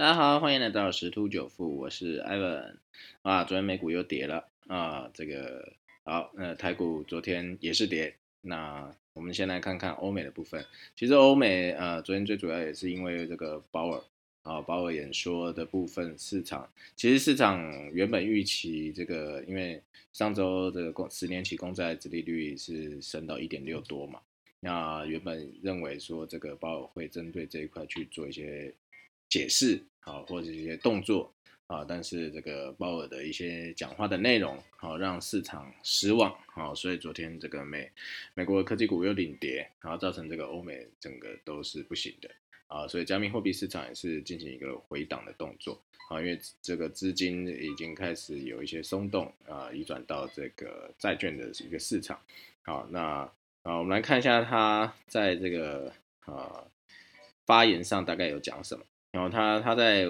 大家好，欢迎来到十突九富，我是 Ivan 啊。昨天美股又跌了啊，这个好，那台股昨天也是跌。那我们先来看看欧美的部分。其实欧美呃，昨天最主要也是因为这个鲍尔啊，鲍尔演说的部分，市场其实市场原本预期这个，因为上周的公十年期公债殖利率是升到一点六多嘛，那原本认为说这个鲍尔会针对这一块去做一些。解释好，或者一些动作啊，但是这个鲍尔的一些讲话的内容好，让市场失望好，所以昨天这个美美国的科技股又领跌，然后造成这个欧美整个都是不行的啊，所以加密货币市场也是进行一个回档的动作啊，因为这个资金已经开始有一些松动啊，移转到这个债券的一个市场好，那啊，我们来看一下他在这个啊发言上大概有讲什么。然后他他在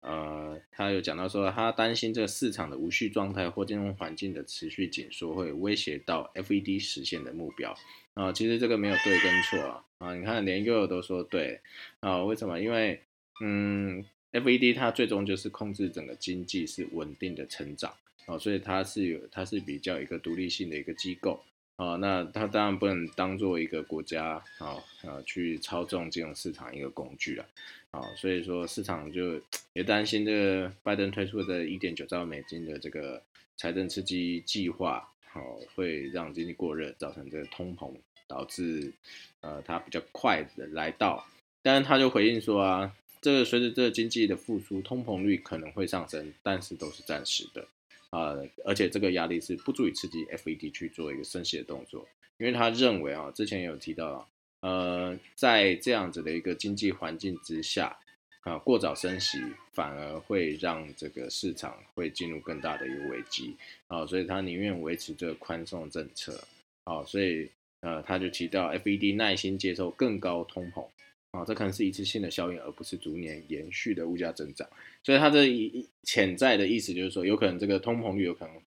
呃，他有讲到说，他担心这个市场的无序状态或金融环境的持续紧缩会威胁到 FED 实现的目标啊。其实这个没有对跟错啊啊，你看连 U 都说对啊，为什么？因为嗯，FED 它最终就是控制整个经济是稳定的成长啊，所以它是有它是比较一个独立性的一个机构。啊，那它当然不能当做一个国家啊啊去操纵金融市场一个工具了，啊，所以说市场就也担心这个拜登推出的一点九兆美金的这个财政刺激计划，好会让经济过热，造成这个通膨，导致呃它比较快的来到，但是他就回应说啊，这个随着这个经济的复苏，通膨率可能会上升，但是都是暂时的。啊，而且这个压力是不足以刺激 FED 去做一个升息的动作，因为他认为啊，之前有提到，呃，在这样子的一个经济环境之下，啊，过早升息反而会让这个市场会进入更大的一个危机，啊，所以他宁愿维持这个宽松政策，啊，所以呃，他就提到 FED 耐心接受更高通膨。啊，这可能是一次性的效应，而不是逐年延续的物价增长。所以它这一潜在的意思就是说，有可能这个通膨率有可能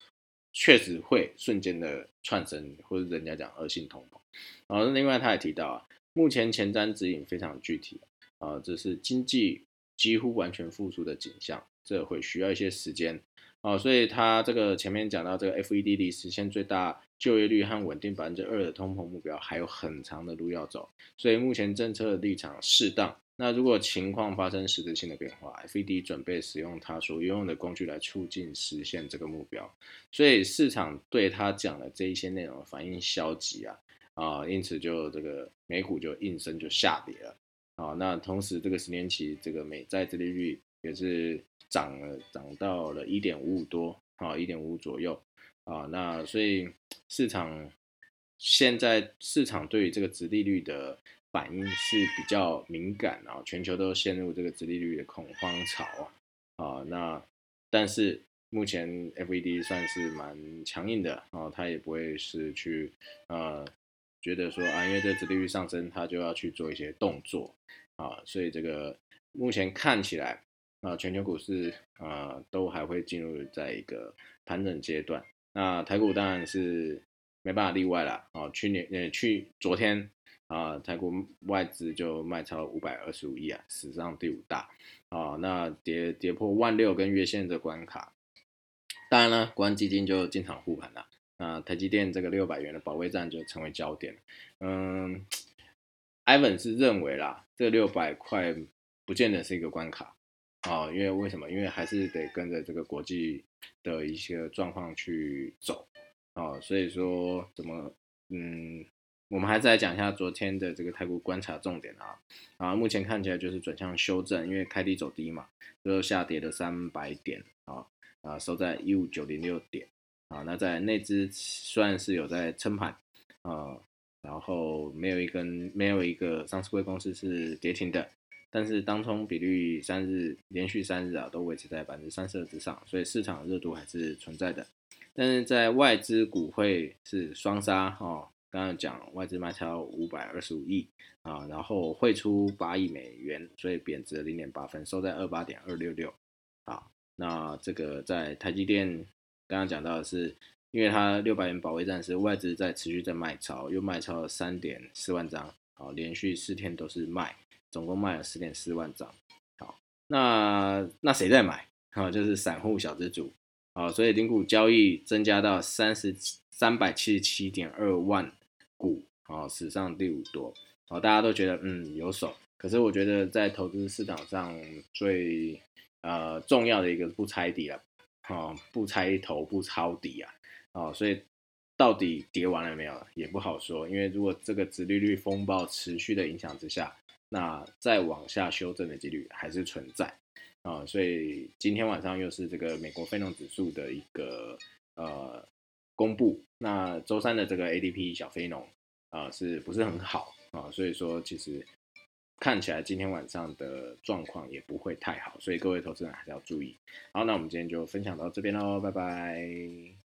确实会瞬间的窜升，或者人家讲恶性通膨。然后另外他也提到啊，目前前瞻指引非常具体啊，这是经济几乎完全复苏的景象，这会需要一些时间哦。所以他这个前面讲到这个 FED 离实现最大。就业率和稳定百分之二的通膨目标还有很长的路要走，所以目前政策的立场适当。那如果情况发生实质性的变化，FED 准备使用它所拥有的工具来促进实现这个目标。所以市场对他讲的这一些内容反应消极啊啊，因此就这个美股就应声就下跌了啊。那同时这个十年期这个美债殖利率也是涨了，涨到了一点五五多啊，一点五左右。啊，那所以市场现在市场对于这个殖利率的反应是比较敏感啊，全球都陷入这个殖利率的恐慌潮啊，啊，那但是目前 FED 算是蛮强硬的啊，它也不会是去呃觉得说啊，因为这殖利率上升，它就要去做一些动作啊，所以这个目前看起来啊，全球股市啊都还会进入在一个盘整阶段。那台股当然是没办法例外了啊！去年呃去昨天啊，台股外资就卖超五百二十五亿啊，史上第五大啊！那跌跌破万六跟月线的关卡，当然了，国安基金就进场护盘了。那台积电这个六百元的保卫战就成为焦点。嗯，Ivan 是认为啦，这六百块不见得是一个关卡。啊，因为为什么？因为还是得跟着这个国际的一些状况去走啊，所以说怎么，嗯，我们还是来讲一下昨天的这个泰国观察重点啊，啊，目前看起来就是转向修正，因为开低走低嘛，最后下跌了三百点啊，啊，收在一五九零六点啊，那在内资算是有在撑盘啊，然后没有一根没有一个上市贵公司是跌停的。但是当冲比率三日连续三日啊都维持在百分之三十二之上，所以市场热度还是存在的。但是在外资股会是双杀哈，刚刚讲外资卖超五百二十五亿啊，然后汇出八亿美元，所以贬值零点八分，收在二八点二六六啊。那这个在台积电刚刚讲到的是，因为它六百元保卫战是外资在持续在卖超，又卖超了三点四万张，好，连续四天都是卖。总共卖了十点四万张，好，那那谁在买？啊，就是散户小资主。啊，所以零股交易增加到三十三百七十七点二万股，啊，史上第五多。哦，大家都觉得嗯有手，可是我觉得在投资市场上最呃重要的一个不猜底了，哦，不猜头不抄底啊，哦，所以到底跌完了没有也不好说，因为如果这个直利率风暴持续的影响之下，那再往下修正的几率还是存在啊，所以今天晚上又是这个美国非农指数的一个呃公布，那周三的这个 ADP 小非农啊是不是很好？啊，所以说其实看起来今天晚上的状况也不会太好，所以各位投资人还是要注意。好，那我们今天就分享到这边喽，拜拜。